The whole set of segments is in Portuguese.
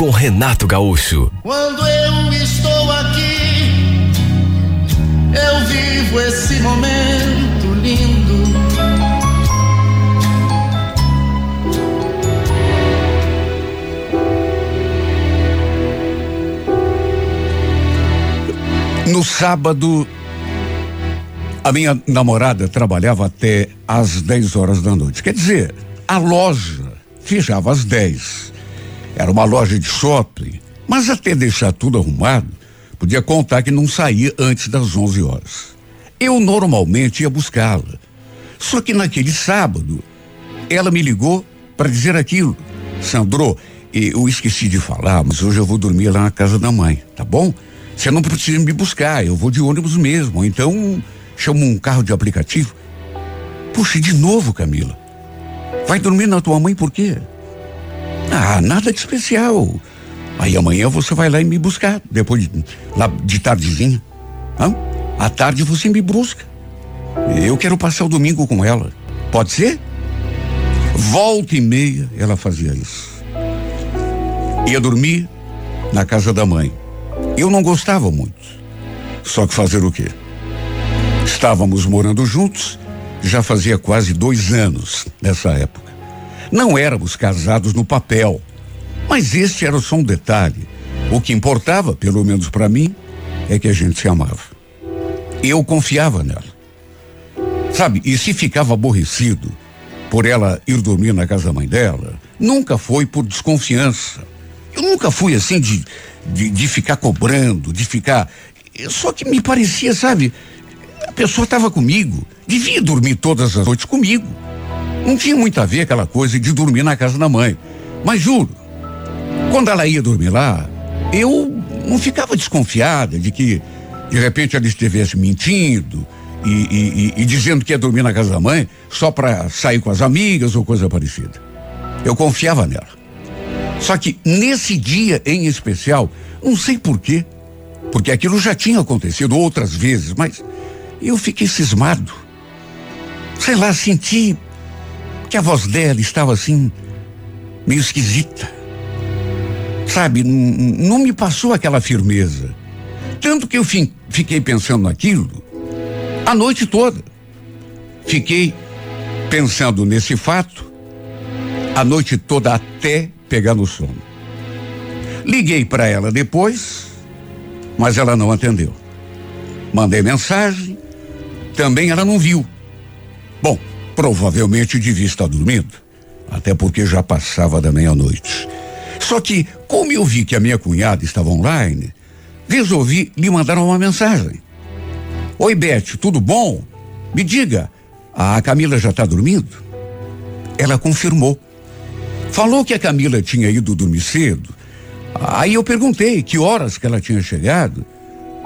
com Renato Gaúcho. Quando eu estou aqui, eu vivo esse momento lindo. No sábado, a minha namorada trabalhava até às 10 horas da noite. Quer dizer, a loja fechava às 10. Era uma loja de shopping, mas até deixar tudo arrumado, podia contar que não saía antes das 11 horas. Eu normalmente ia buscá-la. Só que naquele sábado, ela me ligou para dizer aquilo. Sandro, eu esqueci de falar, mas hoje eu vou dormir lá na casa da mãe, tá bom? Você não precisa me buscar, eu vou de ônibus mesmo. Então, chama um carro de aplicativo. Puxa, de novo, Camila. Vai dormir na tua mãe por quê? Ah, nada de especial. Aí amanhã você vai lá e me buscar, depois de, lá de tardezinha. Hã? À tarde você me busca. Eu quero passar o domingo com ela. Pode ser? Volta e meia ela fazia isso. Ia dormir na casa da mãe. Eu não gostava muito. Só que fazer o quê? Estávamos morando juntos, já fazia quase dois anos nessa época. Não éramos casados no papel, mas este era só um detalhe. O que importava, pelo menos para mim, é que a gente se amava. Eu confiava nela. Sabe, e se ficava aborrecido por ela ir dormir na casa da mãe dela, nunca foi por desconfiança. Eu nunca fui assim de, de, de ficar cobrando, de ficar. Só que me parecia, sabe, a pessoa estava comigo, devia dormir todas as noites comigo. Não tinha muito a ver aquela coisa de dormir na casa da mãe. Mas juro, quando ela ia dormir lá, eu não ficava desconfiada de que de repente ela estivesse mentindo e, e, e, e dizendo que ia dormir na casa da mãe só para sair com as amigas ou coisa parecida. Eu confiava nela. Só que nesse dia em especial, não sei porquê, porque aquilo já tinha acontecido outras vezes, mas eu fiquei cismado. Sei lá, senti que a voz dela estava assim, meio esquisita. Sabe, não me passou aquela firmeza. Tanto que eu fiquei pensando naquilo a noite toda. Fiquei pensando nesse fato a noite toda até pegar no sono. Liguei para ela depois, mas ela não atendeu. Mandei mensagem, também ela não viu. Bom, provavelmente devia estar dormindo, até porque já passava da meia-noite. Só que, como eu vi que a minha cunhada estava online, resolvi lhe mandar uma mensagem. Oi, Beth, tudo bom? Me diga, a Camila já está dormindo? Ela confirmou. Falou que a Camila tinha ido dormir cedo. Aí eu perguntei que horas que ela tinha chegado,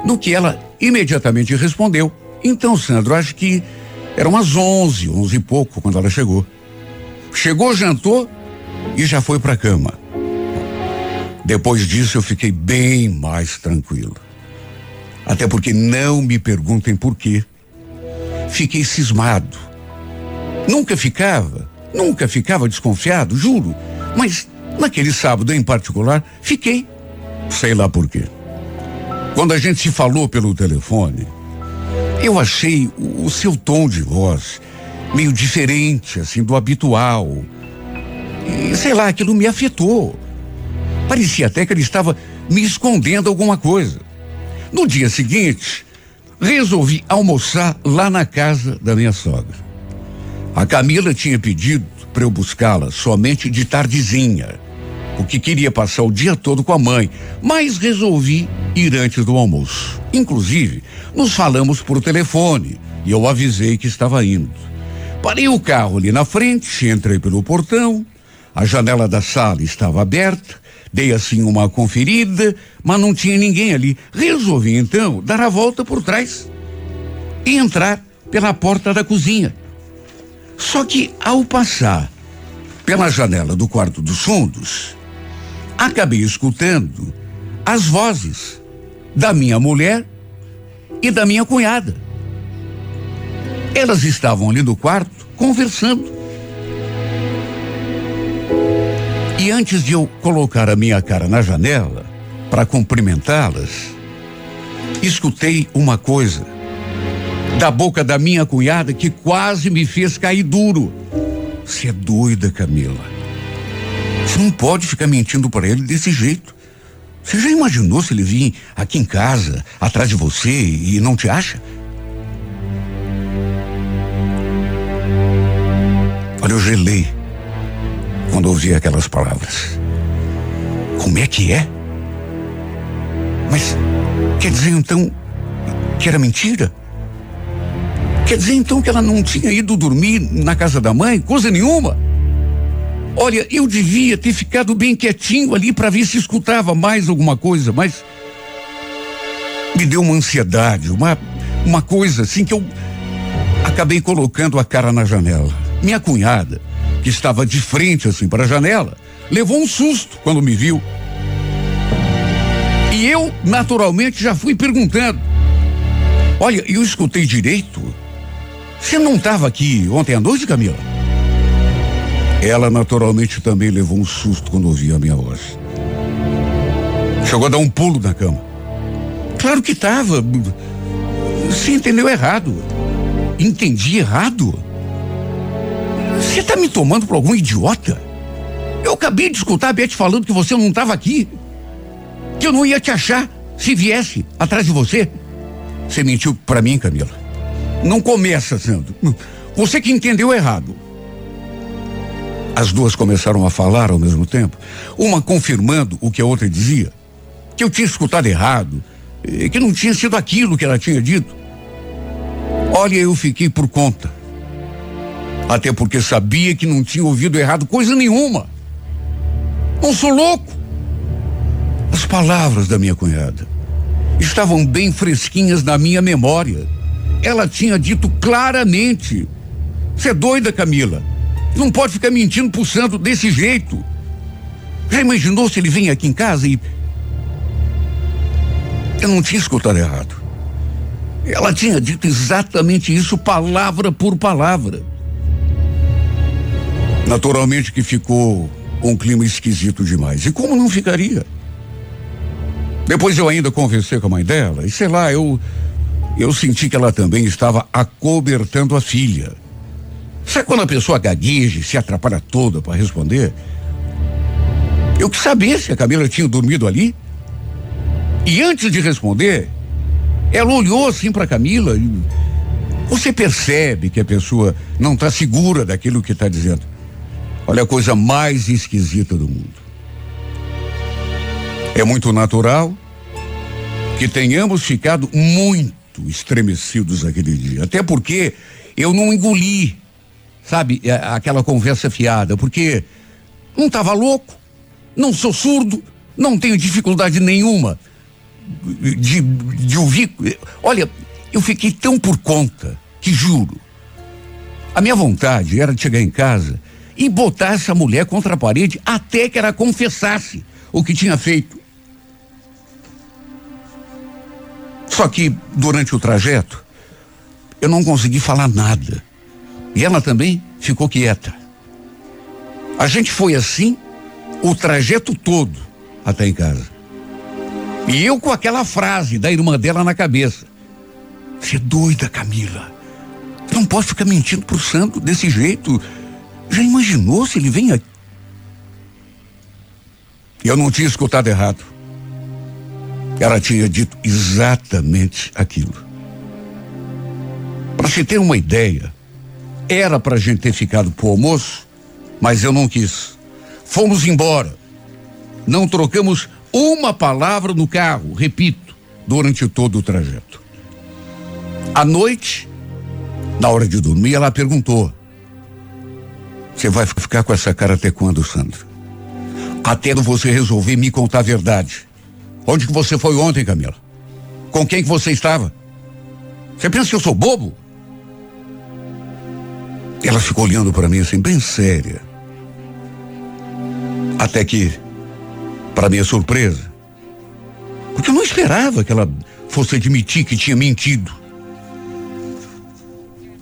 no que ela imediatamente respondeu. Então, Sandro, acho que eram umas onze, onze e pouco quando ela chegou. Chegou, jantou e já foi para a cama. Depois disso eu fiquei bem mais tranquilo. Até porque não me perguntem por quê. Fiquei cismado. Nunca ficava, nunca ficava desconfiado, juro. Mas naquele sábado em particular, fiquei. Sei lá por quê. Quando a gente se falou pelo telefone, eu achei o, seu tom de voz meio diferente, assim, do habitual. E sei lá, aquilo me afetou. Parecia até que ele estava me escondendo alguma coisa. No dia seguinte, resolvi almoçar lá na casa da minha sogra. A Camila tinha pedido para eu buscá-la somente de tardezinha, porque queria passar o dia todo com a mãe, mas resolvi ir antes do almoço. Inclusive, nos falamos por telefone e eu avisei que estava indo. Parei o carro ali na frente, entrei pelo portão, A janela da sala estava aberta, dei assim uma conferida, mas não tinha ninguém ali. Resolvi então dar a volta por trás e entrar pela porta da cozinha. Só que ao passar pela janela do quarto dos fundos, acabei escutando as vozes da minha mulher e da minha cunhada. Elas estavam ali no quarto conversando. E antes de eu colocar a minha cara na janela para cumprimentá-las, escutei uma coisa da boca da minha cunhada que quase me fez cair duro. Você é doida, Camila. Você não pode ficar mentindo para ele desse jeito. Você já imaginou se ele vir aqui em casa, atrás de você e não te acha? Olha, eu gelei quando ouvi aquelas palavras. Como é que é? Mas quer dizer então que era mentira? Quer dizer então que ela não tinha ido dormir na casa da mãe, coisa nenhuma? Olha, eu devia ter ficado bem quietinho ali para ver se escutava mais alguma coisa, mas me deu uma ansiedade, uma uma coisa assim que eu acabei colocando a cara na janela. Minha cunhada, que estava de frente assim para a janela, levou um susto quando me viu. E eu, naturalmente, já fui perguntando: Olha, eu escutei direito? Você não estava aqui ontem à noite, Camila? Ela, naturalmente, também levou um susto quando ouviu a minha voz. Chegou a dar um pulo na cama. Claro que estava. Você entendeu errado. Entendi errado? Você está me tomando por algum idiota? Eu acabei de escutar a Beth falando que você não estava aqui. Que eu não ia te achar se viesse atrás de você. Você mentiu para mim, Camila. Não começa, Sandro. Você que entendeu errado. As duas começaram a falar ao mesmo tempo, uma confirmando o que a outra dizia, que eu tinha escutado errado, que não tinha sido aquilo que ela tinha dito. Olha, eu fiquei por conta. Até porque sabia que não tinha ouvido errado coisa nenhuma. Não sou louco. As palavras da minha cunhada estavam bem fresquinhas na minha memória. Ela tinha dito claramente: Você é doida, Camila? Não pode ficar mentindo pro santo desse jeito. Já imaginou se ele vem aqui em casa e. Eu não tinha escutado errado. Ela tinha dito exatamente isso, palavra por palavra. Naturalmente que ficou um clima esquisito demais. E como não ficaria? Depois eu ainda conversei com a mãe dela e sei lá, eu eu senti que ela também estava acobertando a filha. Sabe quando a pessoa gagueja e se atrapalha toda para responder? Eu quis saber se a Camila tinha dormido ali. E antes de responder, ela olhou assim para Camila e você percebe que a pessoa não está segura daquilo que está dizendo. Olha a coisa mais esquisita do mundo. É muito natural que tenhamos ficado muito estremecidos aquele dia. Até porque eu não engoli, sabe, aquela conversa fiada, porque não estava louco, não sou surdo, não tenho dificuldade nenhuma de, de ouvir. Olha, eu fiquei tão por conta que juro. A minha vontade era de chegar em casa e botar essa mulher contra a parede até que ela confessasse o que tinha feito. Só que durante o trajeto eu não consegui falar nada. E ela também ficou quieta. A gente foi assim o trajeto todo até em casa. E eu com aquela frase da irmã dela na cabeça. Você é doida, Camila. Não pode ficar mentindo pro santo desse jeito. Já imaginou se ele vem aqui? Eu não tinha escutado errado. Ela tinha dito exatamente aquilo. Para se ter uma ideia, era para a gente ter ficado pro almoço, mas eu não quis. Fomos embora. Não trocamos uma palavra no carro, repito, durante todo o trajeto. À noite, na hora de dormir, ela perguntou: Você vai ficar com essa cara até quando, Sandra? Até você resolver me contar a verdade. Onde que você foi ontem, Camila? Com quem que você estava? Você pensa que eu sou bobo? Ela ficou olhando para mim assim, bem séria. Até que, para minha surpresa, porque eu não esperava que ela fosse admitir que tinha mentido.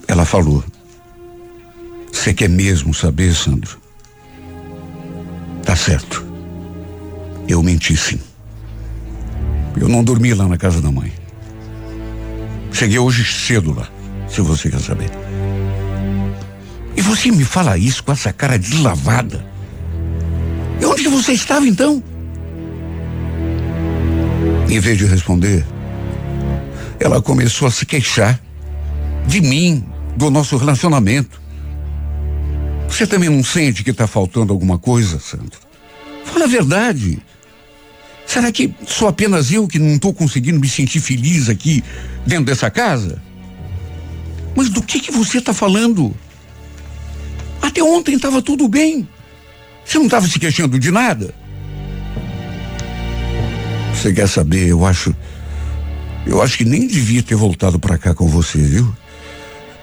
Ela falou: Você quer mesmo saber, Sandro? Tá certo. Eu menti sim. Eu não dormi lá na casa da mãe. Cheguei hoje cedo lá, se você quer saber. E você me fala isso com essa cara deslavada. E onde você estava então? Em vez de responder, ela começou a se queixar de mim, do nosso relacionamento. Você também não sente que está faltando alguma coisa, Sandro? Fala a verdade. Será que sou apenas eu que não estou conseguindo me sentir feliz aqui dentro dessa casa? Mas do que que você está falando? Até ontem estava tudo bem. Você não estava se queixando de nada? Você quer saber? Eu acho. Eu acho que nem devia ter voltado para cá com você, viu?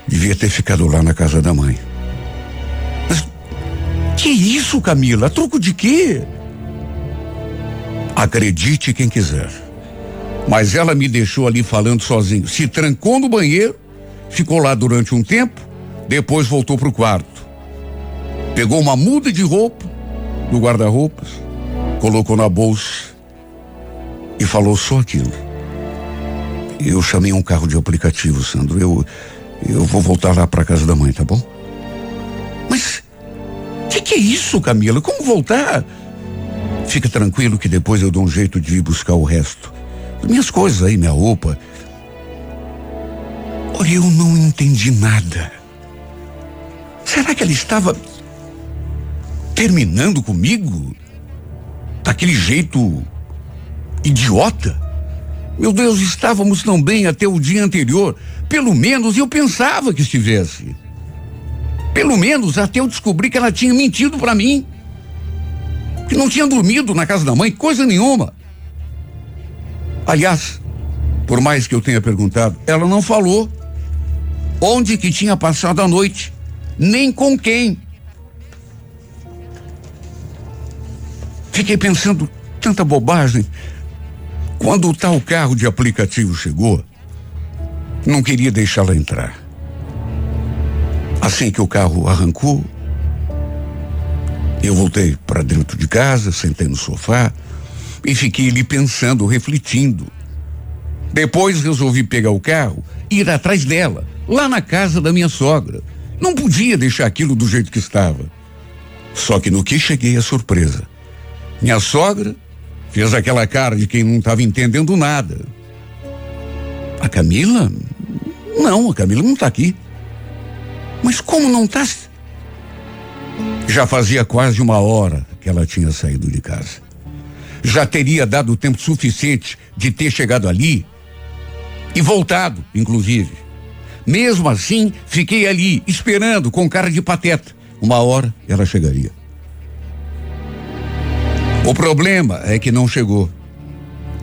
Devia ter ficado lá na casa da mãe. Mas que isso, Camila? Troco de quê? Acredite quem quiser. Mas ela me deixou ali falando sozinho. Se trancou no banheiro, ficou lá durante um tempo, depois voltou para o quarto. Pegou uma muda de roupa do guarda-roupas, colocou na bolsa e falou só aquilo. Eu chamei um carro de aplicativo, Sandro. Eu eu vou voltar lá para casa da mãe, tá bom? Mas que que é isso, Camila? Como voltar? Fica tranquilo que depois eu dou um jeito de ir buscar o resto. Minhas coisas aí, minha roupa. Olha, eu não entendi nada. Será que ela estava terminando comigo? Daquele jeito idiota? Meu Deus, estávamos tão bem até o dia anterior. Pelo menos eu pensava que estivesse. Pelo menos até eu descobrir que ela tinha mentido para mim. Que não tinha dormido na casa da mãe, coisa nenhuma. Aliás, por mais que eu tenha perguntado, ela não falou onde que tinha passado a noite, nem com quem. Fiquei pensando tanta bobagem. Quando o tal carro de aplicativo chegou, não queria deixá-la entrar. Assim que o carro arrancou, eu voltei para dentro de casa, sentei no sofá e fiquei ali pensando, refletindo. Depois resolvi pegar o carro e ir atrás dela, lá na casa da minha sogra. Não podia deixar aquilo do jeito que estava. Só que no que cheguei a surpresa. Minha sogra Fez aquela cara de quem não estava entendendo nada. A Camila? Não, a Camila não está aqui. Mas como não está? Já fazia quase uma hora que ela tinha saído de casa. Já teria dado tempo suficiente de ter chegado ali e voltado, inclusive. Mesmo assim, fiquei ali, esperando, com cara de pateta. Uma hora ela chegaria. O problema é que não chegou.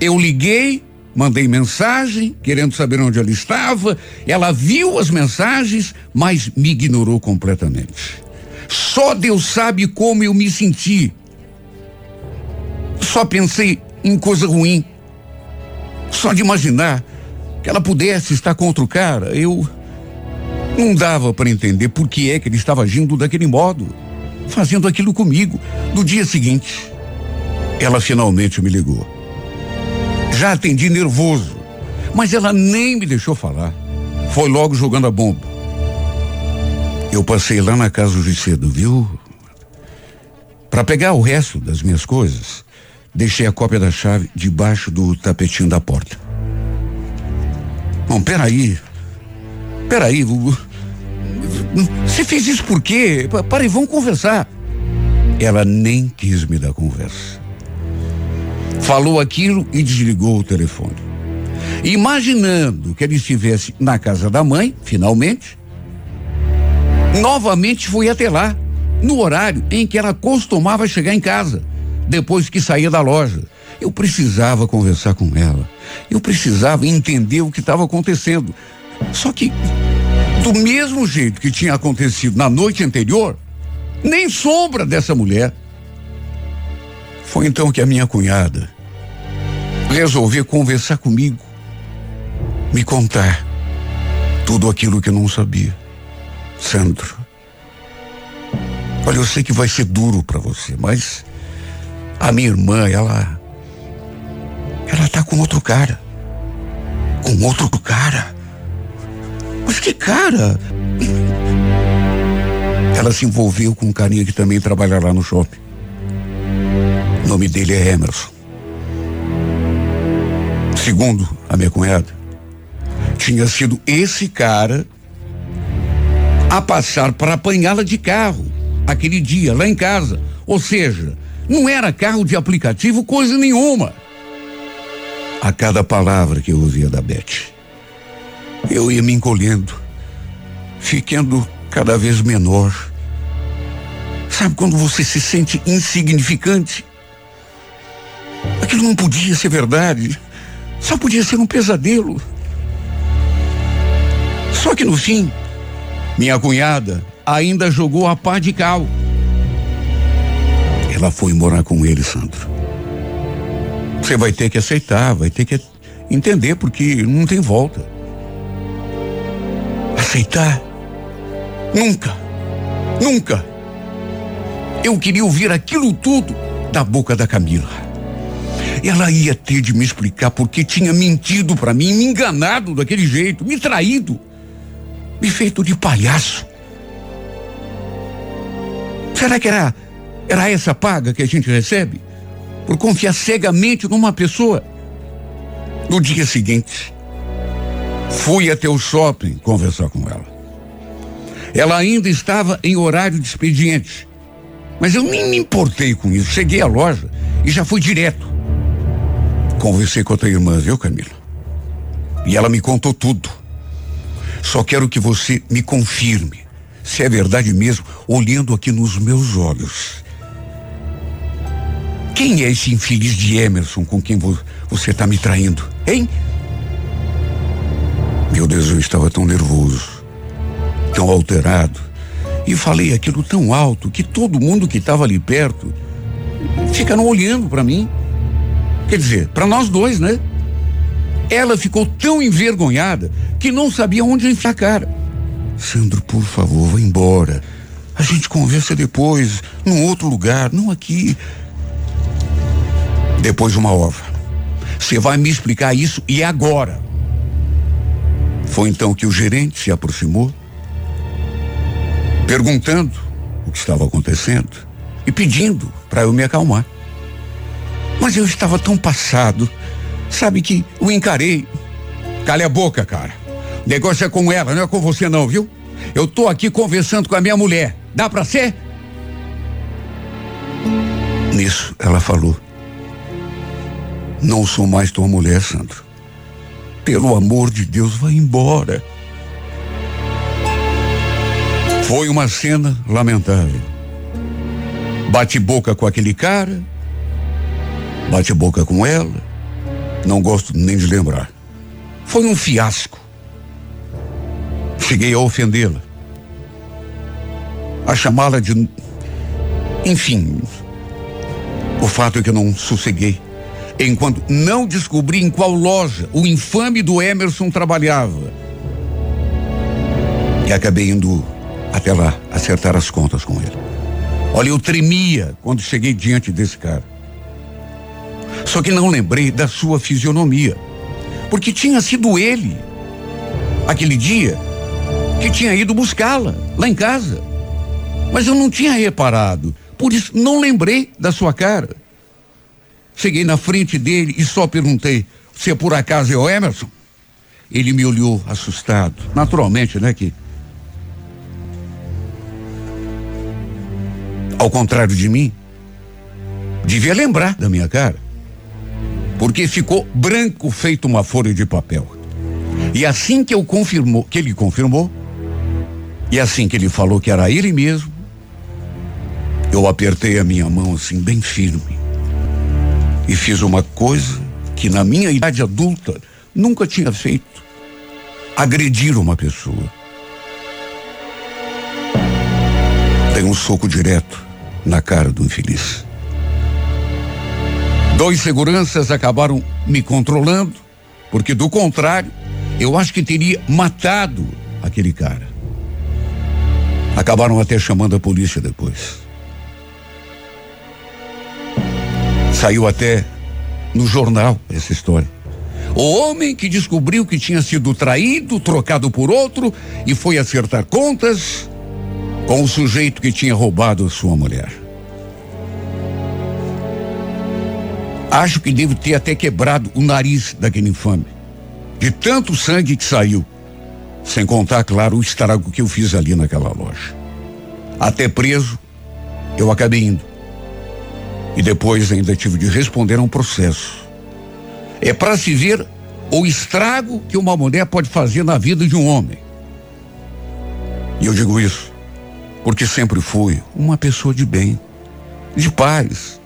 Eu liguei, mandei mensagem, querendo saber onde ela estava. Ela viu as mensagens, mas me ignorou completamente. Só Deus sabe como eu me senti. Só pensei em coisa ruim. Só de imaginar que ela pudesse estar com outro cara, eu não dava para entender por que é que ele estava agindo daquele modo, fazendo aquilo comigo. No dia seguinte, ela finalmente me ligou. Já atendi nervoso, mas ela nem me deixou falar. Foi logo jogando a bomba. Eu passei lá na casa hoje cedo, viu? Para pegar o resto das minhas coisas, deixei a cópia da chave debaixo do tapetinho da porta. Bom, peraí. Peraí. Você fez isso por quê? Peraí, vamos conversar. Ela nem quis me dar conversa falou aquilo e desligou o telefone. Imaginando que ele estivesse na casa da mãe, finalmente, novamente fui até lá. no horário em que ela costumava chegar em casa, depois que saía da loja. Eu precisava conversar com ela. Eu precisava entender o que estava acontecendo. Só que, do mesmo jeito que tinha acontecido na noite anterior, nem sombra dessa mulher. Foi então que a minha cunhada resolveu conversar comigo, me contar tudo aquilo que eu não sabia. Sandro, olha, eu sei que vai ser duro para você, mas a minha irmã, ela. Ela tá com outro cara. Com outro cara. Mas que cara? Ela se envolveu com um carinha que também trabalha lá no shopping. O nome dele é Emerson. Segundo a minha cunhada, tinha sido esse cara a passar para apanhá-la de carro aquele dia lá em casa. Ou seja, não era carro de aplicativo coisa nenhuma. A cada palavra que eu ouvia da Beth, eu ia me encolhendo, ficando cada vez menor. Sabe quando você se sente insignificante? Aquilo não podia ser verdade. Só podia ser um pesadelo. Só que no fim, minha cunhada ainda jogou a pá de cal. Ela foi morar com ele, Sandro. Você vai ter que aceitar, vai ter que entender, porque não tem volta. Aceitar? Nunca. Nunca. Eu queria ouvir aquilo tudo da boca da Camila. Ela ia ter de me explicar porque tinha mentido para mim, me enganado daquele jeito, me traído, me feito de palhaço. Será que era, era essa paga que a gente recebe? Por confiar cegamente numa pessoa? No dia seguinte, fui até o shopping conversar com ela. Ela ainda estava em horário de expediente. Mas eu nem me importei com isso. Cheguei à loja e já fui direto. Conversei com a tua irmã, viu, Camila? E ela me contou tudo. Só quero que você me confirme se é verdade mesmo, olhando aqui nos meus olhos. Quem é esse infeliz de Emerson com quem vo você está me traindo, hein? Meu Deus, eu estava tão nervoso, tão alterado, e falei aquilo tão alto que todo mundo que estava ali perto ficaram olhando para mim. Quer dizer, para nós dois, né? Ela ficou tão envergonhada que não sabia onde enfiar a cara. Sandro, por favor, vá embora. A gente conversa depois, num outro lugar, não aqui. Depois de uma hora. Você vai me explicar isso e agora. Foi então que o gerente se aproximou, perguntando o que estava acontecendo e pedindo para eu me acalmar. Mas eu estava tão passado, sabe que o encarei. Cale a boca, cara. O negócio é com ela, não é com você não, viu? Eu tô aqui conversando com a minha mulher. Dá pra ser? Nisso, ela falou. Não sou mais tua mulher, Sandro. Pelo amor de Deus, vai embora. Foi uma cena lamentável. Bate boca com aquele cara, bate boca com ela. Não gosto nem de lembrar. Foi um fiasco. Cheguei a ofendê-la. A chamá-la de. Enfim. O fato é que eu não sosseguei. Enquanto não descobri em qual loja o infame do Emerson trabalhava. E acabei indo até lá acertar as contas com ele. Olha, eu tremia quando cheguei diante desse cara. Só que não lembrei da sua fisionomia. Porque tinha sido ele, aquele dia, que tinha ido buscá-la lá em casa. Mas eu não tinha reparado. Por isso, não lembrei da sua cara. Cheguei na frente dele e só perguntei: se por acaso é o Emerson? Ele me olhou assustado. Naturalmente, né? Que. Ao contrário de mim, devia lembrar da minha cara porque ficou branco feito uma folha de papel. E assim que eu confirmou, que ele confirmou, e assim que ele falou que era ele mesmo, Eu apertei a minha mão assim, bem firme. E fiz uma coisa que na minha idade adulta nunca tinha feito: agredir uma pessoa. Dei um soco direto na cara do infeliz. Dois seguranças acabaram me controlando, porque do contrário, eu acho que teria matado aquele cara. Acabaram até chamando a polícia depois. Saiu até no jornal essa história. O homem que descobriu que tinha sido traído, trocado por outro e foi acertar contas com o sujeito que tinha roubado sua mulher. Acho que devo ter até quebrado o nariz daquele infame. De tanto sangue que saiu. Sem contar, claro, o estrago que eu fiz ali naquela loja. Até preso, eu acabei indo. E depois ainda tive de responder a um processo. É para se ver o estrago que uma mulher pode fazer na vida de um homem. E eu digo isso porque sempre fui uma pessoa de bem, de paz.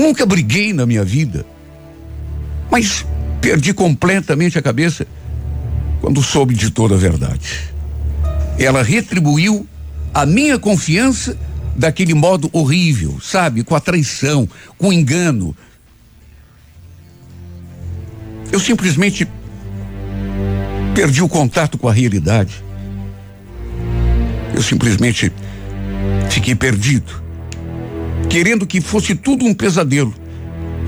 Nunca briguei na minha vida, mas perdi completamente a cabeça quando soube de toda a verdade. Ela retribuiu a minha confiança daquele modo horrível, sabe? Com a traição, com o engano. Eu simplesmente perdi o contato com a realidade. Eu simplesmente fiquei perdido, querendo que fosse tudo um pesadelo,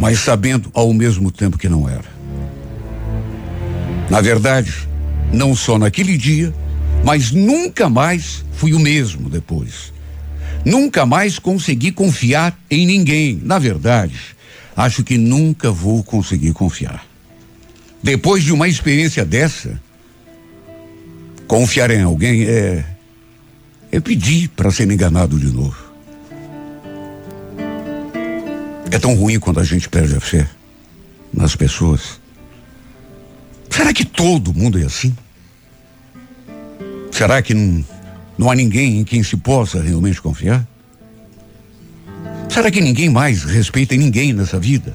mas sabendo ao mesmo tempo que não era. Na verdade, não só naquele dia, mas nunca mais fui o mesmo depois. Nunca mais consegui confiar em ninguém. Na verdade, acho que nunca vou conseguir confiar. Depois de uma experiência dessa, confiar em alguém é é pedir para ser enganado de novo. É tão ruim quando a gente perde a fé nas pessoas. Será que todo mundo é assim? Será que não, não há ninguém em quem se possa realmente confiar? Será que ninguém mais respeita ninguém nessa vida?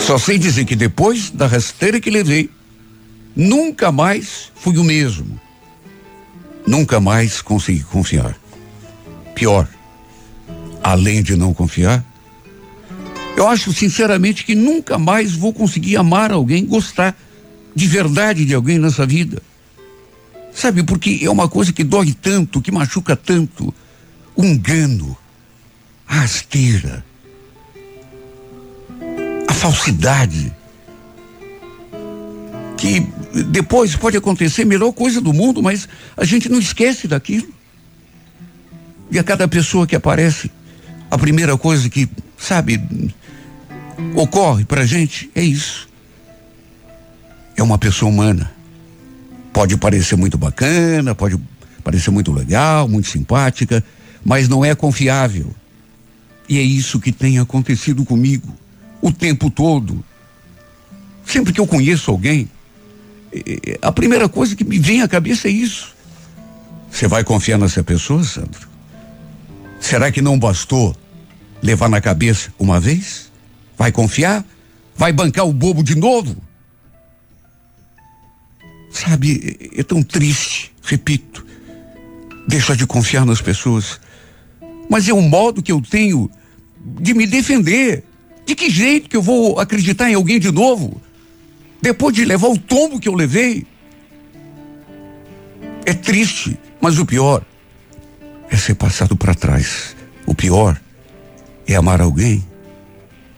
Só sei dizer que depois da rasteira que levei, nunca mais fui o mesmo. Nunca mais consegui confiar. Pior, além de não confiar, eu acho sinceramente que nunca mais vou conseguir amar alguém, gostar de verdade de alguém nessa vida. Sabe, porque é uma coisa que dói tanto, que machuca tanto. O engano, a rasteira, a falsidade que depois pode acontecer a melhor coisa do mundo, mas a gente não esquece daquilo. E a cada pessoa que aparece, a primeira coisa que, sabe, ocorre pra gente é isso. É uma pessoa humana. Pode parecer muito bacana, pode parecer muito legal, muito simpática, mas não é confiável. E é isso que tem acontecido comigo o tempo todo. Sempre que eu conheço alguém, a primeira coisa que me vem à cabeça é isso. Você vai confiar nessa pessoa, Sandro? Será que não bastou levar na cabeça uma vez? Vai confiar? Vai bancar o bobo de novo? Sabe, é tão triste, repito, deixar de confiar nas pessoas. Mas é um modo que eu tenho de me defender. De que jeito que eu vou acreditar em alguém de novo? Depois de levar o tombo que eu levei. É triste, mas o pior é ser passado para trás. O pior é amar alguém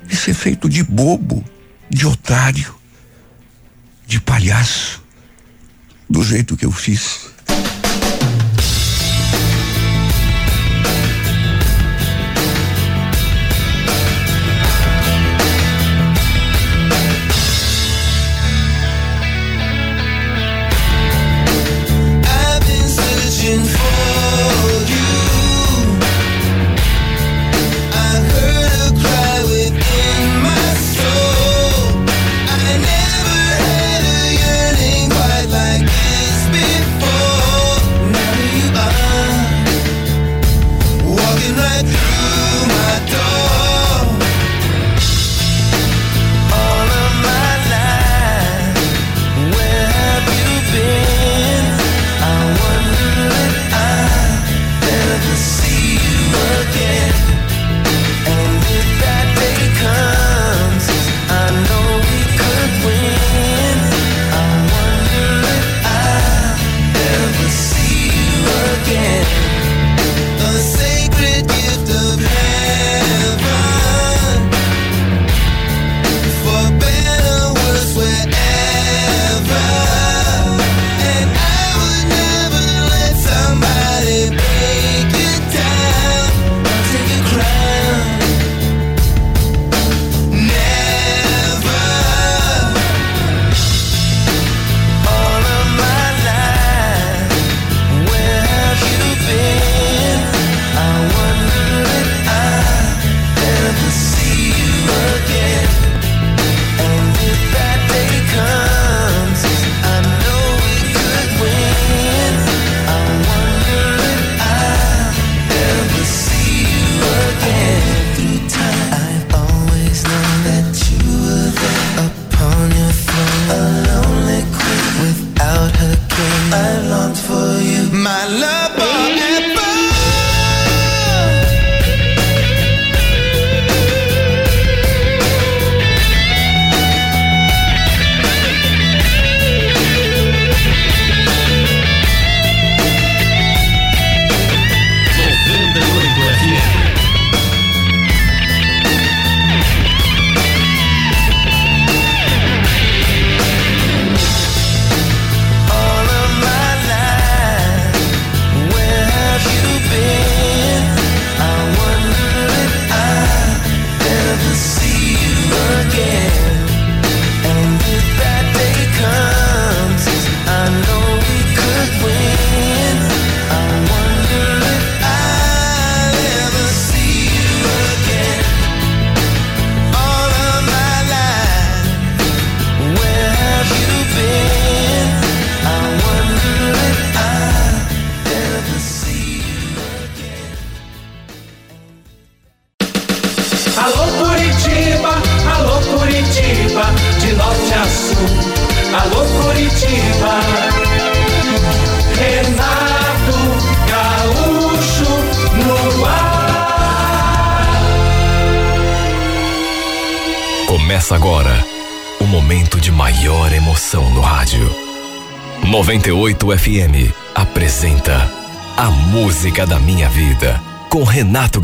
e ser feito de bobo, de otário, de palhaço, do jeito que eu fiz.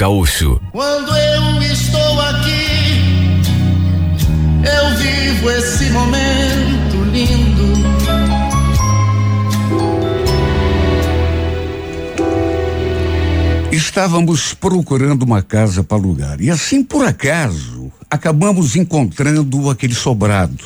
Gaúcho. Quando eu estou aqui, eu vivo esse momento lindo. Estávamos procurando uma casa para alugar e assim por acaso acabamos encontrando aquele sobrado.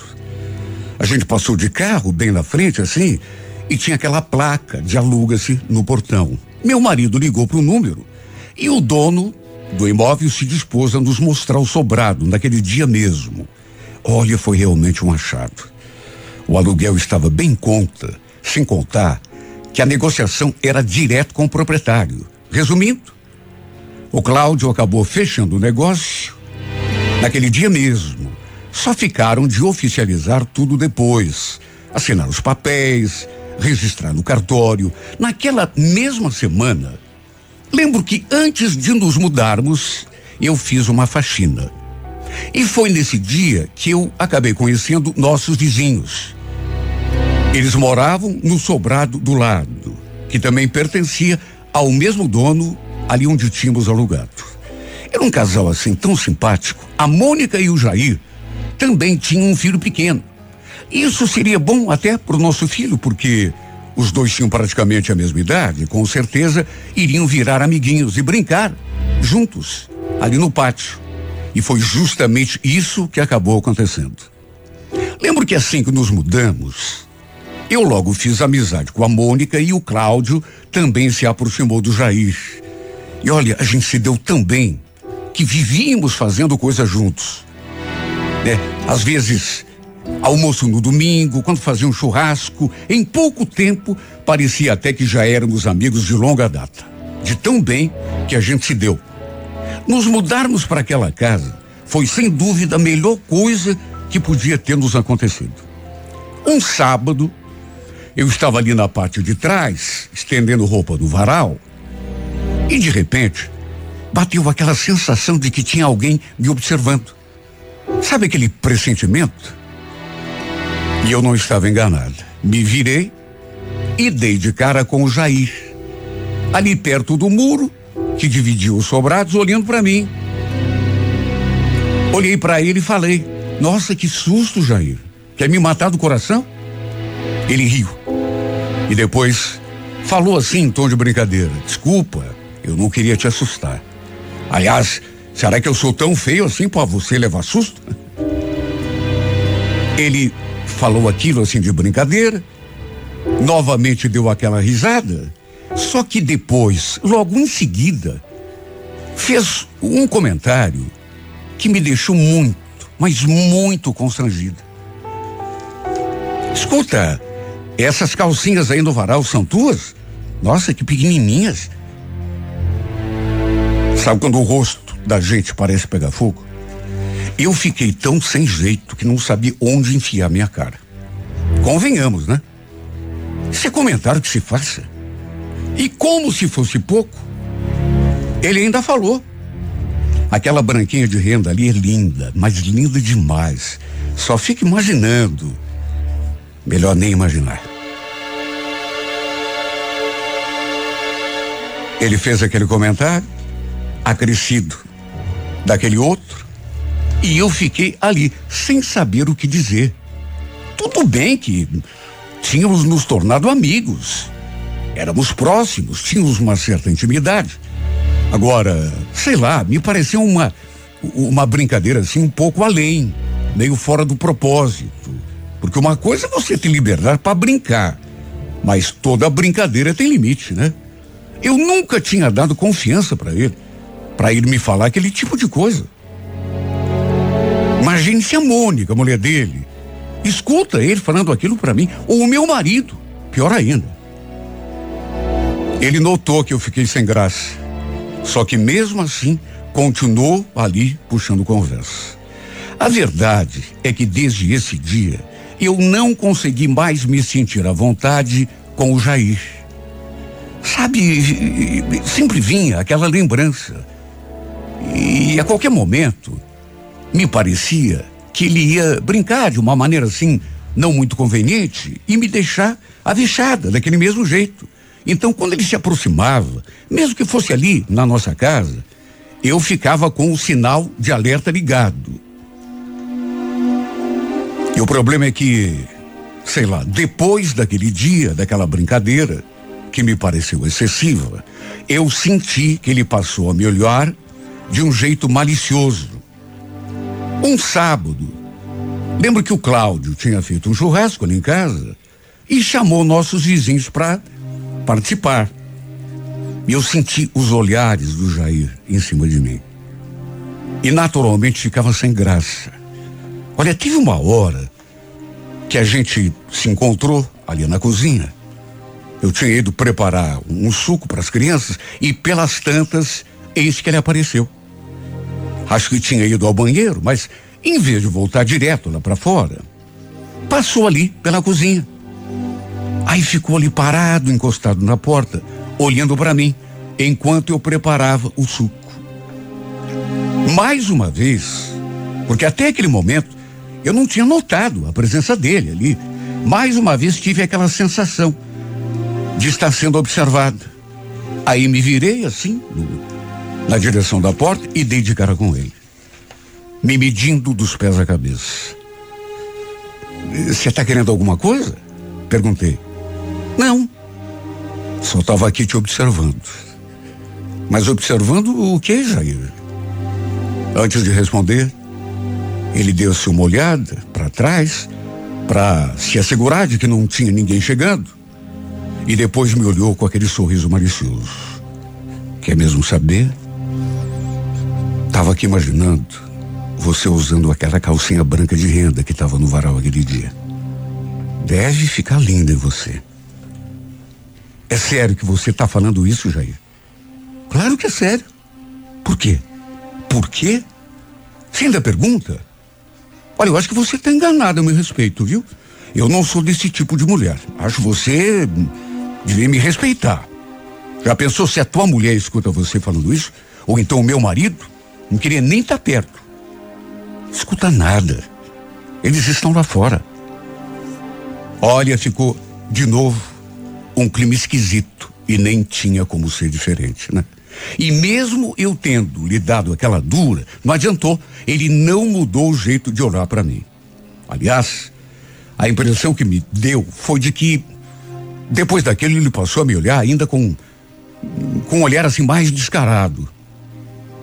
A gente passou de carro bem na frente assim e tinha aquela placa de aluga-se no portão. Meu marido ligou para o número e o dono do imóvel se dispôs a nos mostrar o sobrado naquele dia mesmo. Olha, foi realmente um achado. O aluguel estava bem em conta, sem contar que a negociação era direto com o proprietário. Resumindo, o Cláudio acabou fechando o negócio naquele dia mesmo. Só ficaram de oficializar tudo depois. Assinar os papéis, registrar no cartório. Naquela mesma semana, lembro que antes de nos mudarmos, eu fiz uma faxina. E foi nesse dia que eu acabei conhecendo nossos vizinhos. Eles moravam no sobrado do lado, que também pertencia ao mesmo dono ali onde tínhamos alugado. Era um casal assim tão simpático. A Mônica e o Jair também tinham um filho pequeno. Isso seria bom até para o nosso filho, porque os dois tinham praticamente a mesma idade, com certeza iriam virar amiguinhos e brincar juntos ali no pátio. E foi justamente isso que acabou acontecendo. Lembro que assim que nos mudamos, eu logo fiz amizade com a Mônica e o Cláudio também se aproximou do Jair. E olha, a gente se deu tão bem que vivíamos fazendo coisas juntos. Né? Às vezes, almoço no domingo, quando fazia um churrasco, em pouco tempo parecia até que já éramos amigos de longa data. De tão bem que a gente se deu. Nos mudarmos para aquela casa foi sem dúvida a melhor coisa que podia ter nos acontecido. Um sábado, eu estava ali na parte de trás, estendendo roupa no varal, e de repente, bateu aquela sensação de que tinha alguém me observando. Sabe aquele pressentimento? E eu não estava enganado. Me virei e dei de cara com o Jair. Ali perto do muro, que dividia os sobrados, olhando para mim. Olhei para ele e falei: Nossa, que susto, Jair. Quer me matar do coração? Ele riu. E depois falou assim em tom de brincadeira: Desculpa, eu não queria te assustar. Aliás, será que eu sou tão feio assim para você levar susto? Ele falou aquilo assim de brincadeira, novamente deu aquela risada, só que depois, logo em seguida, fez um comentário que me deixou muito, mas muito constrangido. Escuta, essas calcinhas aí no varal são tuas? Nossa, que pequenininhas. Sabe quando o rosto da gente parece pegar fogo? Eu fiquei tão sem jeito que não sabia onde enfiar minha cara. Convenhamos, né? Isso é comentário que se faça. E como se fosse pouco, ele ainda falou. Aquela branquinha de renda ali é linda, mas linda demais. Só fica imaginando. Melhor nem imaginar. Ele fez aquele comentário, acrescido daquele outro, e eu fiquei ali, sem saber o que dizer. Tudo bem que tínhamos nos tornado amigos. Éramos próximos, tínhamos uma certa intimidade. Agora, sei lá, me pareceu uma uma brincadeira assim um pouco além, meio fora do propósito. Porque uma coisa é você ter liberdade para brincar, mas toda brincadeira tem limite, né? Eu nunca tinha dado confiança para ele, para ele me falar aquele tipo de coisa. Imagine se a Mônica, a mulher dele, escuta ele falando aquilo para mim, ou o meu marido, pior ainda. Ele notou que eu fiquei sem graça. Só que mesmo assim, continuou ali puxando conversa. A verdade é que desde esse dia, eu não consegui mais me sentir à vontade com o Jair. Sabe, sempre vinha aquela lembrança. E a qualquer momento, me parecia que ele ia brincar de uma maneira assim, não muito conveniente, e me deixar avexada daquele mesmo jeito. Então, quando ele se aproximava, mesmo que fosse ali na nossa casa, eu ficava com o sinal de alerta ligado. E o problema é que, sei lá, depois daquele dia, daquela brincadeira, que me pareceu excessiva, eu senti que ele passou a me olhar de um jeito malicioso. Um sábado, lembro que o Cláudio tinha feito um churrasco ali em casa e chamou nossos vizinhos para participar. E eu senti os olhares do Jair em cima de mim. E naturalmente ficava sem graça. Olha, teve uma hora que a gente se encontrou ali na cozinha. Eu tinha ido preparar um suco para as crianças e pelas tantas, eis que ele apareceu. Acho que tinha ido ao banheiro, mas em vez de voltar direto lá para fora, passou ali pela cozinha. Aí ficou ali parado, encostado na porta, olhando para mim, enquanto eu preparava o suco. Mais uma vez, porque até aquele momento eu não tinha notado a presença dele ali. Mais uma vez tive aquela sensação de estar sendo observado. Aí me virei assim, no, na direção da porta e dei de cara com ele, me medindo dos pés à cabeça. Você está querendo alguma coisa? Perguntei. Não. Só estava aqui te observando. Mas observando o que, Jair? Antes de responder, ele deu-se uma olhada para trás para se assegurar de que não tinha ninguém chegando. E depois me olhou com aquele sorriso malicioso. Quer mesmo saber? Tava aqui imaginando você usando aquela calcinha branca de renda que estava no varal aquele dia. Deve ficar linda em você. É sério que você está falando isso, Jair? Claro que é sério. Por quê? Por quê? Você ainda pergunta? Olha, eu acho que você está enganado a meu respeito, viu? Eu não sou desse tipo de mulher. Acho você devia me respeitar. Já pensou se a tua mulher escuta você falando isso? Ou então o meu marido? Não queria nem estar tá perto. Escuta nada. Eles estão lá fora. Olha, ficou de novo um clima esquisito e nem tinha como ser diferente, né? E mesmo eu tendo lhe dado aquela dura, não adiantou. Ele não mudou o jeito de olhar para mim. Aliás, a impressão que me deu foi de que depois daquele ele passou a me olhar ainda com com um olhar assim mais descarado.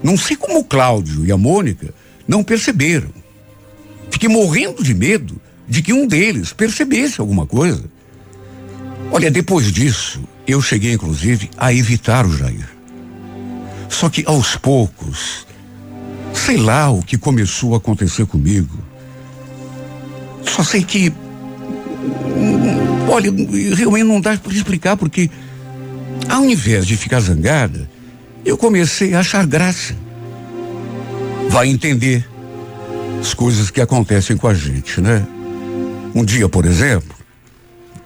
Não sei como o Cláudio e a Mônica não perceberam. Fiquei morrendo de medo de que um deles percebesse alguma coisa. Olha, depois disso, eu cheguei inclusive a evitar o Jair. Só que aos poucos, sei lá o que começou a acontecer comigo. Só sei que. Olha, realmente não dá para explicar, porque ao invés de ficar zangada, eu comecei a achar graça. Vai entender as coisas que acontecem com a gente, né? Um dia, por exemplo,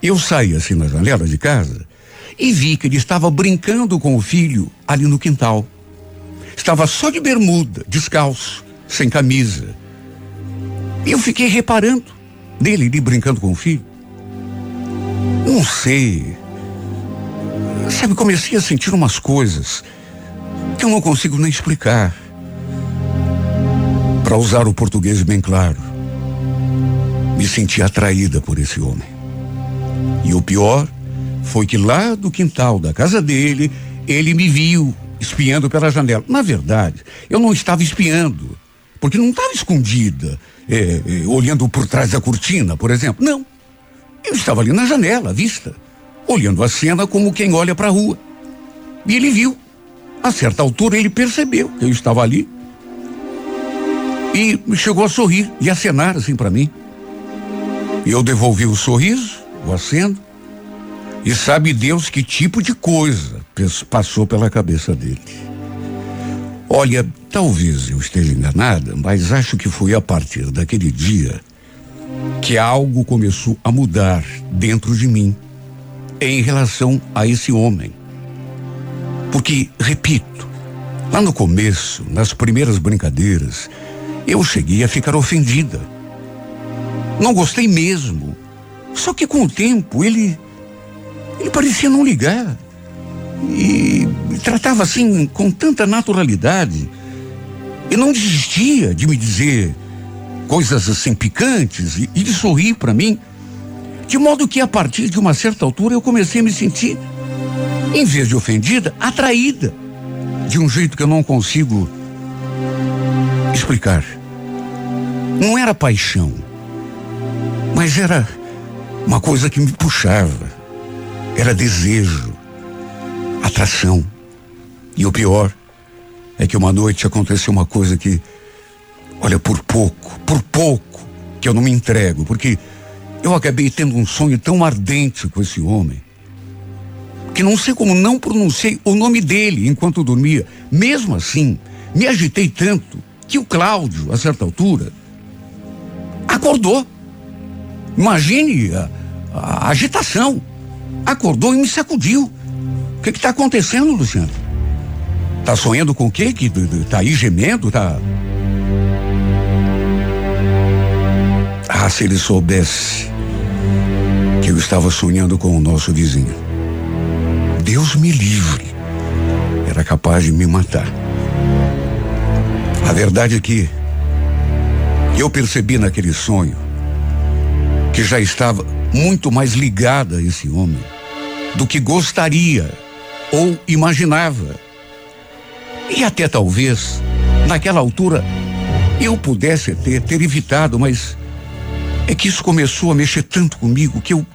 eu saí assim na janela de casa e vi que ele estava brincando com o filho ali no quintal. Estava só de bermuda, descalço, sem camisa. E eu fiquei reparando nele, ele brincando com o filho. Não sei. Sabe, comecei a sentir umas coisas que eu não consigo nem explicar. Para usar o português bem claro, me senti atraída por esse homem. E o pior foi que lá do quintal da casa dele, ele me viu espiando pela janela. Na verdade, eu não estava espiando, porque não estava escondida, é, é, olhando por trás da cortina, por exemplo. Não. Eu estava ali na janela, à vista, olhando a cena como quem olha para a rua. E ele viu. A certa altura ele percebeu que eu estava ali e chegou a sorrir e acenar assim para mim. E eu devolvi o sorriso o acendo. E sabe Deus que tipo de coisa passou pela cabeça dele. Olha, talvez eu esteja enganada, mas acho que foi a partir daquele dia que algo começou a mudar dentro de mim em relação a esse homem. Porque, repito, lá no começo, nas primeiras brincadeiras, eu cheguei a ficar ofendida Não gostei mesmo. Só que com o tempo ele. Ele parecia não ligar. E tratava assim com tanta naturalidade. E não desistia de me dizer coisas assim picantes e, e de sorrir para mim. De modo que a partir de uma certa altura eu comecei a me sentir, em vez de ofendida, atraída. De um jeito que eu não consigo explicar. Não era paixão, mas era uma coisa que me puxava. Era desejo, atração. E o pior é que uma noite aconteceu uma coisa que, olha, por pouco, por pouco, que eu não me entrego, porque eu acabei tendo um sonho tão ardente com esse homem, que não sei como não pronunciei o nome dele enquanto dormia. Mesmo assim, me agitei tanto que o Cláudio, a certa altura, acordou. Imagine a, a agitação. Acordou e me sacudiu. O que está acontecendo, Luciano? Tá sonhando com o quê? Que tá aí gemendo? Tá. Ah, se ele soubesse que eu estava sonhando com o nosso vizinho. Deus me livre. Era capaz de me matar. A verdade é que eu percebi naquele sonho que já estava muito mais ligada a esse homem do que gostaria ou imaginava. E até talvez, naquela altura, eu pudesse ter, ter evitado, mas é que isso começou a mexer tanto comigo que eu,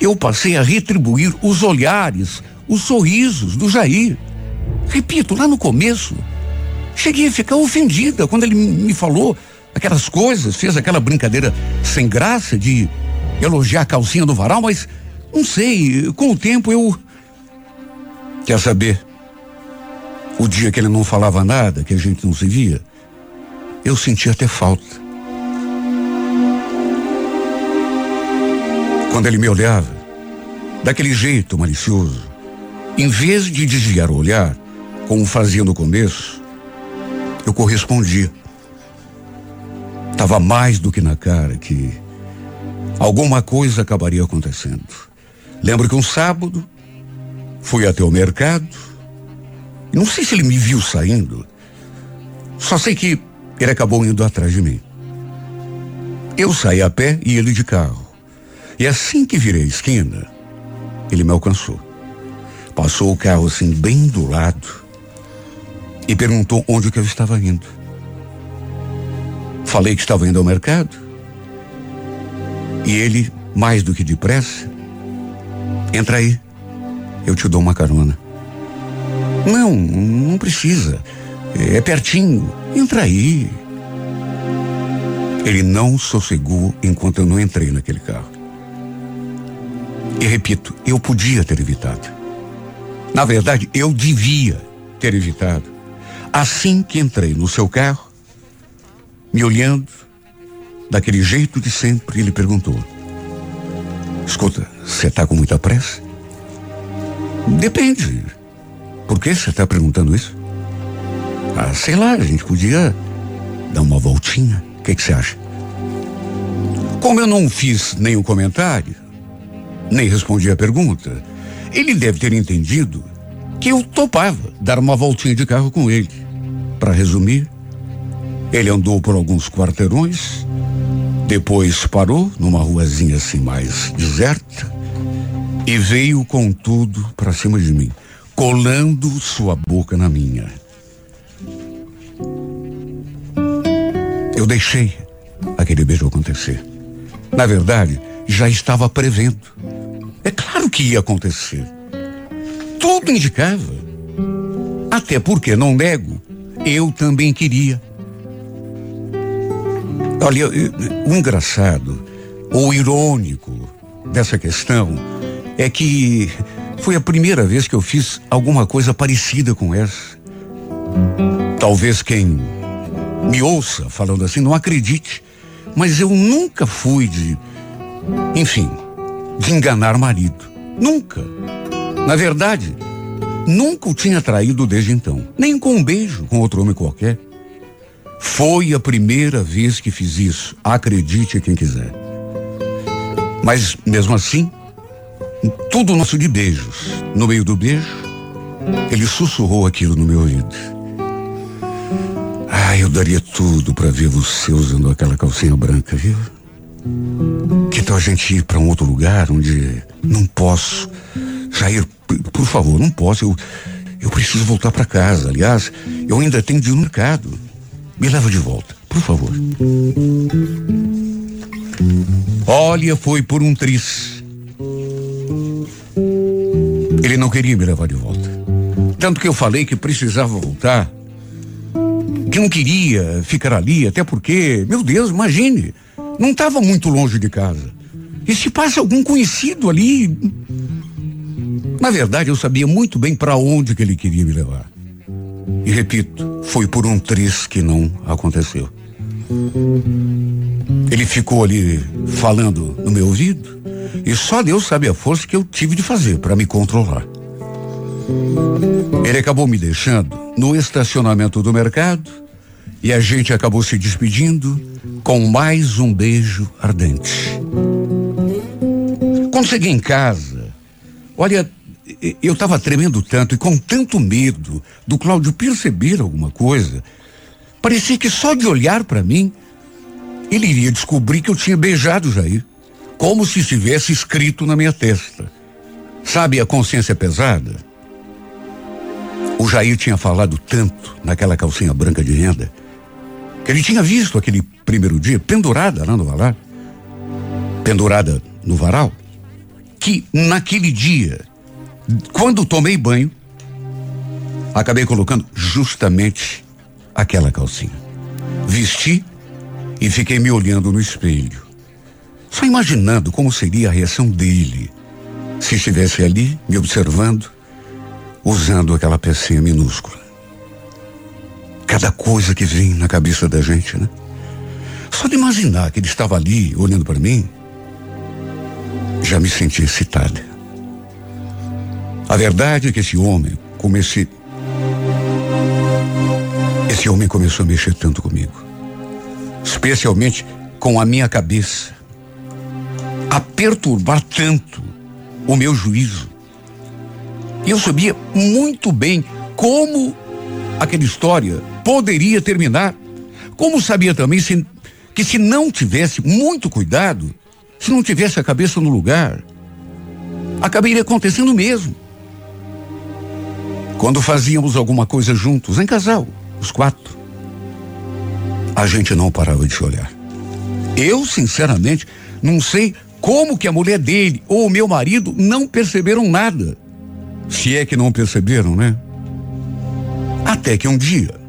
eu passei a retribuir os olhares, os sorrisos do Jair. Repito, lá no começo, Cheguei a ficar ofendida quando ele me falou aquelas coisas, fez aquela brincadeira sem graça de elogiar a calcinha do varal, mas não sei, com o tempo eu. Quer saber? O dia que ele não falava nada, que a gente não se via, eu senti até falta. Quando ele me olhava, daquele jeito malicioso, em vez de desviar o olhar, como fazia no começo, eu correspondia. Estava mais do que na cara que alguma coisa acabaria acontecendo. Lembro que um sábado fui até o mercado. E não sei se ele me viu saindo. Só sei que ele acabou indo atrás de mim. Eu saí a pé e ele de carro. E assim que virei a esquina, ele me alcançou. Passou o carro assim bem do lado e perguntou onde que eu estava indo. Falei que estava indo ao mercado. E ele, mais do que depressa, entra aí. Eu te dou uma carona. Não, não precisa. É pertinho. Entra aí. Ele não sossegou enquanto eu não entrei naquele carro. E repito, eu podia ter evitado. Na verdade, eu devia ter evitado. Assim que entrei no seu carro, me olhando, daquele jeito de sempre, ele perguntou: Escuta, você está com muita pressa? Depende. Por que você está perguntando isso? Ah, sei lá, a gente podia dar uma voltinha. O que você acha? Como eu não fiz nenhum comentário, nem respondi a pergunta, ele deve ter entendido que eu topava dar uma voltinha de carro com ele. Para resumir, ele andou por alguns quarteirões, depois parou numa ruazinha assim mais deserta e veio com tudo para cima de mim, colando sua boca na minha. Eu deixei aquele beijo acontecer. Na verdade, já estava prevendo. É claro que ia acontecer. Tudo indicava. Até porque, não nego, eu também queria. Olha, o engraçado, ou irônico dessa questão é que foi a primeira vez que eu fiz alguma coisa parecida com essa. Talvez quem me ouça falando assim não acredite, mas eu nunca fui de, enfim, de enganar marido. Nunca. Na verdade, Nunca o tinha traído desde então, nem com um beijo com outro homem qualquer. Foi a primeira vez que fiz isso, acredite quem quiser. Mas mesmo assim, tudo nosso de beijos. No meio do beijo, ele sussurrou aquilo no meu ouvido. Ah, eu daria tudo para ver você usando aquela calcinha branca, viu? Que tal a gente ir para um outro lugar onde não posso? Jair, por favor, não posso. Eu, eu preciso voltar para casa. Aliás, eu ainda tenho de ir no mercado. Me leva de volta, por favor. Olha, foi por um tris. Ele não queria me levar de volta. Tanto que eu falei que precisava voltar. Que não queria ficar ali, até porque, meu Deus, imagine, não estava muito longe de casa. E se passa algum conhecido ali? Na verdade, eu sabia muito bem para onde que ele queria me levar. E repito, foi por um tris que não aconteceu. Ele ficou ali falando no meu ouvido e só Deus sabe a força que eu tive de fazer para me controlar. Ele acabou me deixando no estacionamento do mercado e a gente acabou se despedindo com mais um beijo ardente. Quando cheguei em casa, olha, eu estava tremendo tanto e com tanto medo do Cláudio perceber alguma coisa, parecia que só de olhar para mim, ele iria descobrir que eu tinha beijado Jair, como se estivesse escrito na minha testa. Sabe a consciência pesada? O Jair tinha falado tanto naquela calcinha branca de renda que ele tinha visto aquele primeiro dia pendurada lá no varal, pendurada no varal, que naquele dia, quando tomei banho, acabei colocando justamente aquela calcinha. Vesti e fiquei me olhando no espelho, só imaginando como seria a reação dele se estivesse ali me observando, usando aquela pecinha minúscula. Cada coisa que vem na cabeça da gente, né? Só de imaginar que ele estava ali olhando para mim, já me senti excitada. A verdade é que esse homem, como esse. Esse homem começou a mexer tanto comigo. Especialmente com a minha cabeça. A perturbar tanto o meu juízo. E eu sabia muito bem como aquela história poderia terminar. Como sabia também se, que se não tivesse muito cuidado, se não tivesse a cabeça no lugar, acabaria acontecendo mesmo. Quando fazíamos alguma coisa juntos, em casal, os quatro, a gente não parava de olhar. Eu, sinceramente, não sei como que a mulher dele ou o meu marido não perceberam nada. Se é que não perceberam, né? Até que um dia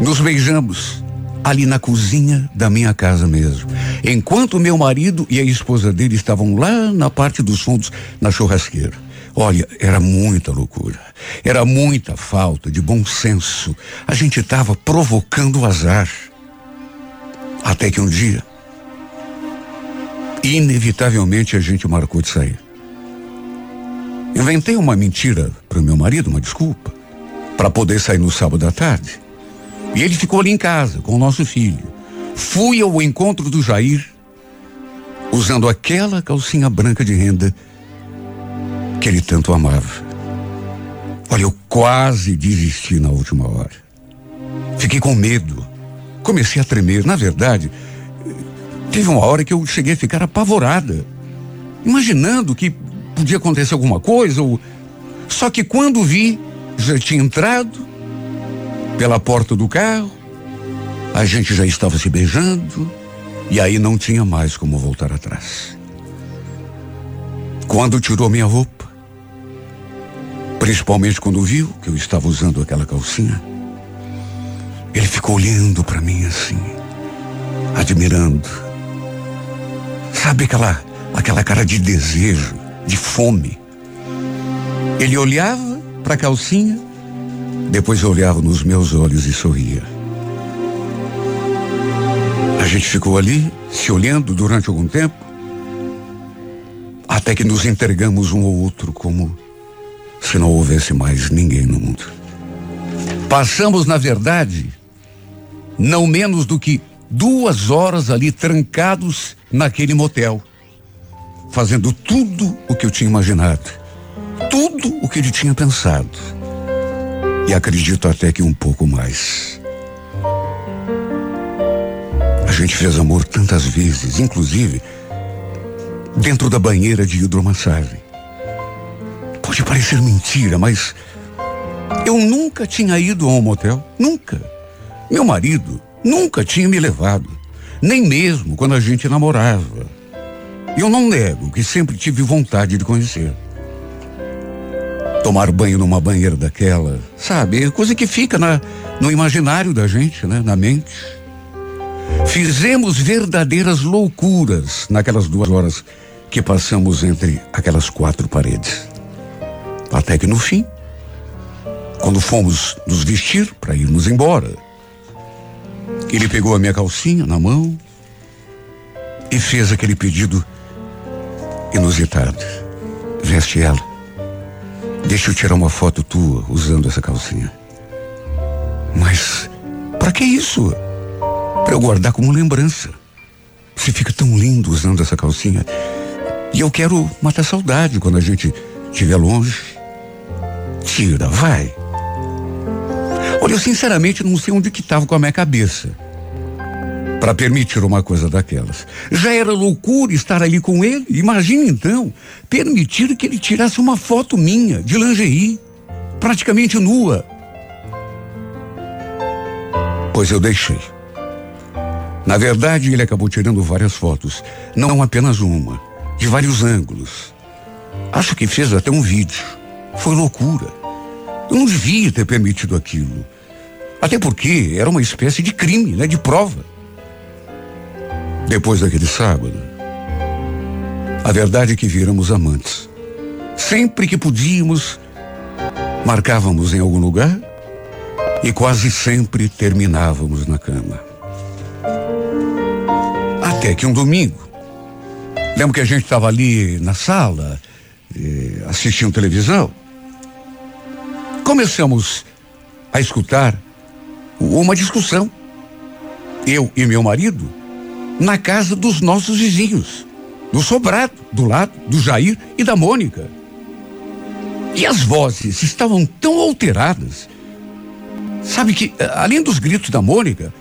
nos beijamos ali na cozinha da minha casa mesmo. Enquanto meu marido e a esposa dele estavam lá na parte dos fundos na churrasqueira. Olha, era muita loucura. Era muita falta de bom senso. A gente estava provocando o azar. Até que um dia, inevitavelmente a gente marcou de sair. Inventei uma mentira para o meu marido, uma desculpa, para poder sair no sábado à tarde. E ele ficou ali em casa com o nosso filho. Fui ao encontro do Jair, usando aquela calcinha branca de renda que ele tanto amava. Olha, eu quase desisti na última hora. Fiquei com medo. Comecei a tremer. Na verdade, teve uma hora que eu cheguei a ficar apavorada, imaginando que podia acontecer alguma coisa. Ou... Só que quando vi, já tinha entrado, pela porta do carro, a gente já estava se beijando e aí não tinha mais como voltar atrás. Quando tirou minha roupa, principalmente quando viu que eu estava usando aquela calcinha, ele ficou olhando para mim assim, admirando. Sabe aquela aquela cara de desejo, de fome. Ele olhava para a calcinha depois olhava nos meus olhos e sorria. A gente ficou ali, se olhando durante algum tempo, até que nos entregamos um ao outro como se não houvesse mais ninguém no mundo. Passamos, na verdade, não menos do que duas horas ali trancados naquele motel. fazendo tudo o que eu tinha imaginado, tudo o que ele tinha pensado. E acredito até que um pouco mais. A gente fez amor tantas vezes, inclusive dentro da banheira de hidromassagem. Pode parecer mentira, mas eu nunca tinha ido a um motel. Nunca. Meu marido nunca tinha me levado. Nem mesmo quando a gente namorava. Eu não nego que sempre tive vontade de conhecer. Tomar banho numa banheira daquela, sabe? Coisa que fica na, no imaginário da gente, né? Na mente. Fizemos verdadeiras loucuras naquelas duas horas que passamos entre aquelas quatro paredes. Até que no fim, quando fomos nos vestir para irmos embora, ele pegou a minha calcinha na mão e fez aquele pedido inusitado. Veste ela. Deixa eu tirar uma foto tua usando essa calcinha. Mas para que isso? Para eu guardar como lembrança. Você fica tão lindo usando essa calcinha. E eu quero matar saudade quando a gente estiver longe. Tira, vai. Olha, eu sinceramente não sei onde que estava com a minha cabeça para permitir uma coisa daquelas. Já era loucura estar ali com ele. Imagine então permitir que ele tirasse uma foto minha de lingerie, praticamente nua. Pois eu deixei. Na verdade, ele acabou tirando várias fotos, não apenas uma, de vários ângulos. Acho que fez até um vídeo. Foi loucura. Eu não devia ter permitido aquilo. Até porque era uma espécie de crime, né? De prova. Depois daquele sábado, a verdade é que viramos amantes. Sempre que podíamos, marcávamos em algum lugar e quase sempre terminávamos na cama. Até que um domingo, lembro que a gente estava ali na sala, eh, assistindo televisão, começamos a escutar uma discussão. Eu e meu marido na casa dos nossos vizinhos, do sobrado, do lado do Jair e da Mônica. E as vozes estavam tão alteradas. Sabe que, eh, além dos gritos da Mônica,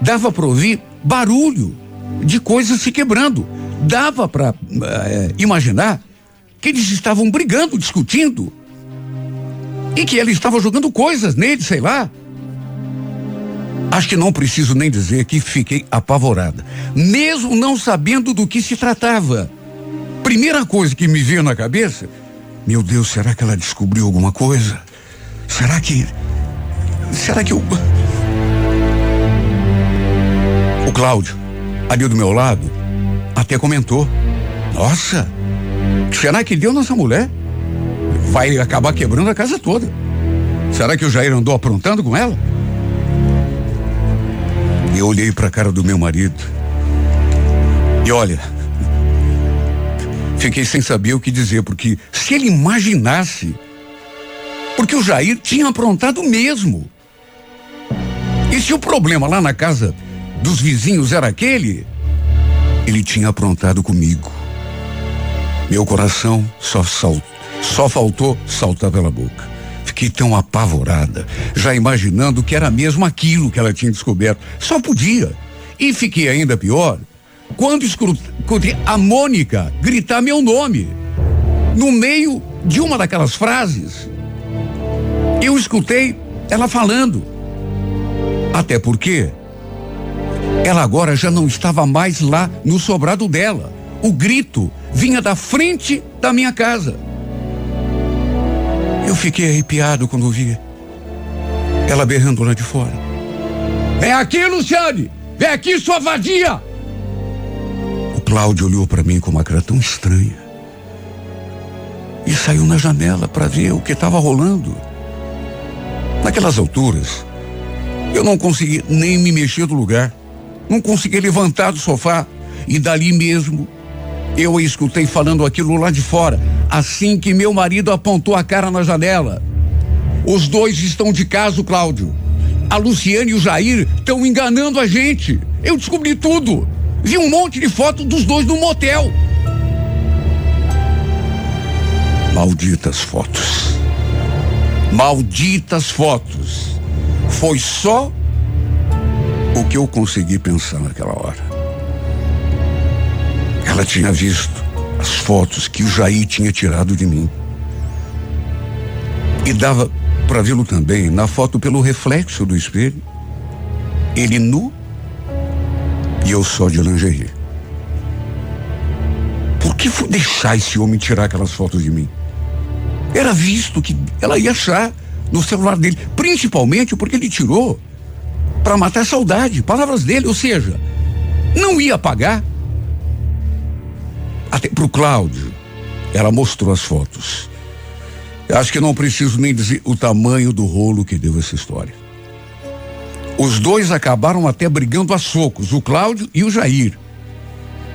dava para ouvir barulho de coisas se quebrando. Dava para é, imaginar que eles estavam brigando, discutindo. E que ele estava jogando coisas nele, sei lá. Acho que não preciso nem dizer que fiquei apavorada, mesmo não sabendo do que se tratava. Primeira coisa que me veio na cabeça, meu Deus, será que ela descobriu alguma coisa? Será que. Será que o. O Cláudio, ali do meu lado, até comentou: Nossa, será que deu nessa mulher? Vai acabar quebrando a casa toda. Será que o Jair andou aprontando com ela? Eu olhei para a cara do meu marido. E olha, fiquei sem saber o que dizer, porque se ele imaginasse, porque o Jair tinha aprontado mesmo. E se o problema lá na casa dos vizinhos era aquele, ele tinha aprontado comigo. Meu coração só, só faltou saltar pela boca. Fiquei tão apavorada, já imaginando que era mesmo aquilo que ela tinha descoberto. Só podia. E fiquei ainda pior quando escutei a Mônica gritar meu nome. No meio de uma daquelas frases, eu escutei ela falando. Até porque ela agora já não estava mais lá no sobrado dela. O grito vinha da frente da minha casa. Eu fiquei arrepiado quando vi ela berrando lá de fora. Vem aqui, Luciane! Vem aqui, sua vadia! O Cláudio olhou para mim com uma cara tão estranha e saiu na janela para ver o que estava rolando. Naquelas alturas, eu não consegui nem me mexer do lugar, não consegui levantar do sofá e dali mesmo eu escutei falando aquilo lá de fora, assim que meu marido apontou a cara na janela. Os dois estão de caso, Cláudio. A Luciane e o Jair estão enganando a gente. Eu descobri tudo. Vi um monte de foto dos dois no motel. Malditas fotos. Malditas fotos. Foi só o que eu consegui pensar naquela hora. Ela tinha visto as fotos que o Jair tinha tirado de mim. E dava para vê-lo também na foto pelo reflexo do espelho. Ele nu e eu só de lingerie. Por que foi deixar esse homem tirar aquelas fotos de mim? Era visto que ela ia achar no celular dele, principalmente porque ele tirou para matar a saudade, palavras dele, ou seja, não ia pagar. Até pro Cláudio, ela mostrou as fotos. Eu acho que não preciso nem dizer o tamanho do rolo que deu essa história. Os dois acabaram até brigando a socos, o Cláudio e o Jair.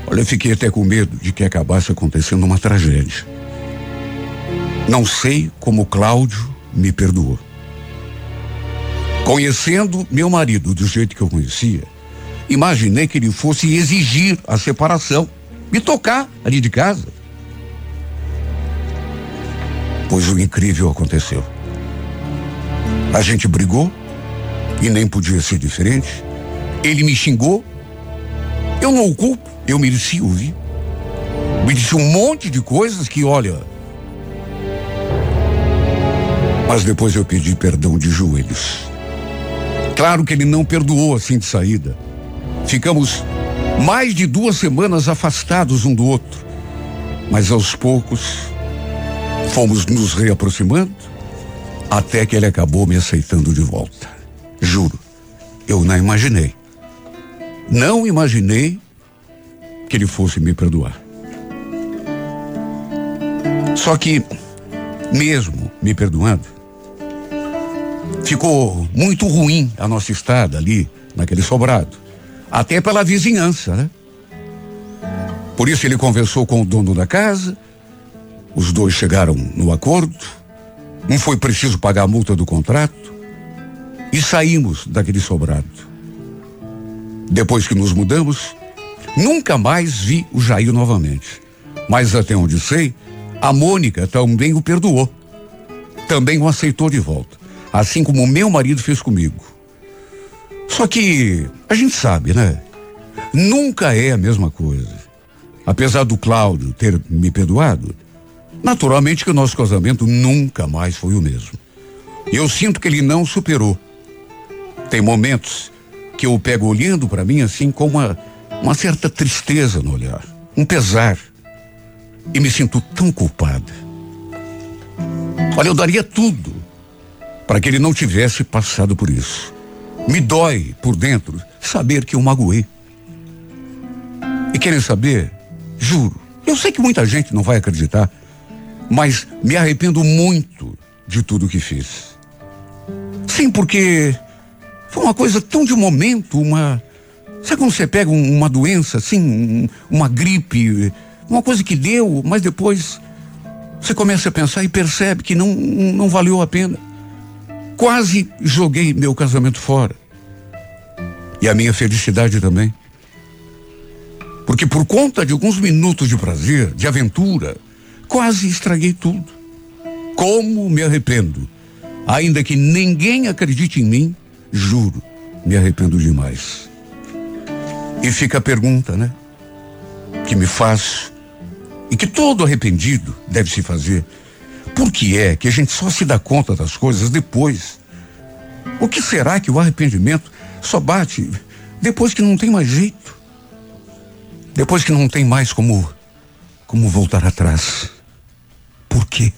Olha, eu fiquei até com medo de que acabasse acontecendo uma tragédia. Não sei como o Cláudio me perdoou. Conhecendo meu marido do jeito que eu conhecia, imaginei que ele fosse exigir a separação, me tocar ali de casa. Pois o incrível aconteceu. A gente brigou, e nem podia ser diferente. Ele me xingou. Eu não o culpo, eu mereci ouvir. Me disse um monte de coisas que, olha. Mas depois eu pedi perdão de joelhos. Claro que ele não perdoou assim de saída. Ficamos mais de duas semanas afastados um do outro. Mas aos poucos fomos nos reaproximando até que ele acabou me aceitando de volta. Juro, eu não imaginei. Não imaginei que ele fosse me perdoar. Só que, mesmo me perdoando, ficou muito ruim a nossa estada ali, naquele sobrado. Até pela vizinhança, né? Por isso ele conversou com o dono da casa, os dois chegaram no acordo, não foi preciso pagar a multa do contrato, e saímos daquele sobrado. Depois que nos mudamos, nunca mais vi o Jair novamente. Mas até onde sei, a Mônica também o perdoou. Também o aceitou de volta. Assim como meu marido fez comigo. Só que a gente sabe, né? Nunca é a mesma coisa. Apesar do Cláudio ter me perdoado, naturalmente que o nosso casamento nunca mais foi o mesmo. Eu sinto que ele não superou tem momentos que eu pego olhando para mim assim com uma, uma certa tristeza no olhar, um pesar. E me sinto tão culpada. Olha, eu daria tudo para que ele não tivesse passado por isso. Me dói por dentro saber que eu magoei. E querem saber? Juro, eu sei que muita gente não vai acreditar, mas me arrependo muito de tudo que fiz. Sim, porque foi uma coisa tão de momento, uma. Sabe quando você pega um, uma doença, assim, um, uma gripe, uma coisa que deu, mas depois você começa a pensar e percebe que não, não valeu a pena. Quase joguei meu casamento fora. E a minha felicidade também. Porque por conta de alguns minutos de prazer, de aventura, quase estraguei tudo. Como me arrependo. Ainda que ninguém acredite em mim, Juro, me arrependo demais. E fica a pergunta, né? Que me faço e que todo arrependido deve se fazer. Por que é que a gente só se dá conta das coisas depois? O que será que o arrependimento só bate depois que não tem mais jeito? Depois que não tem mais como como voltar atrás? Por quê?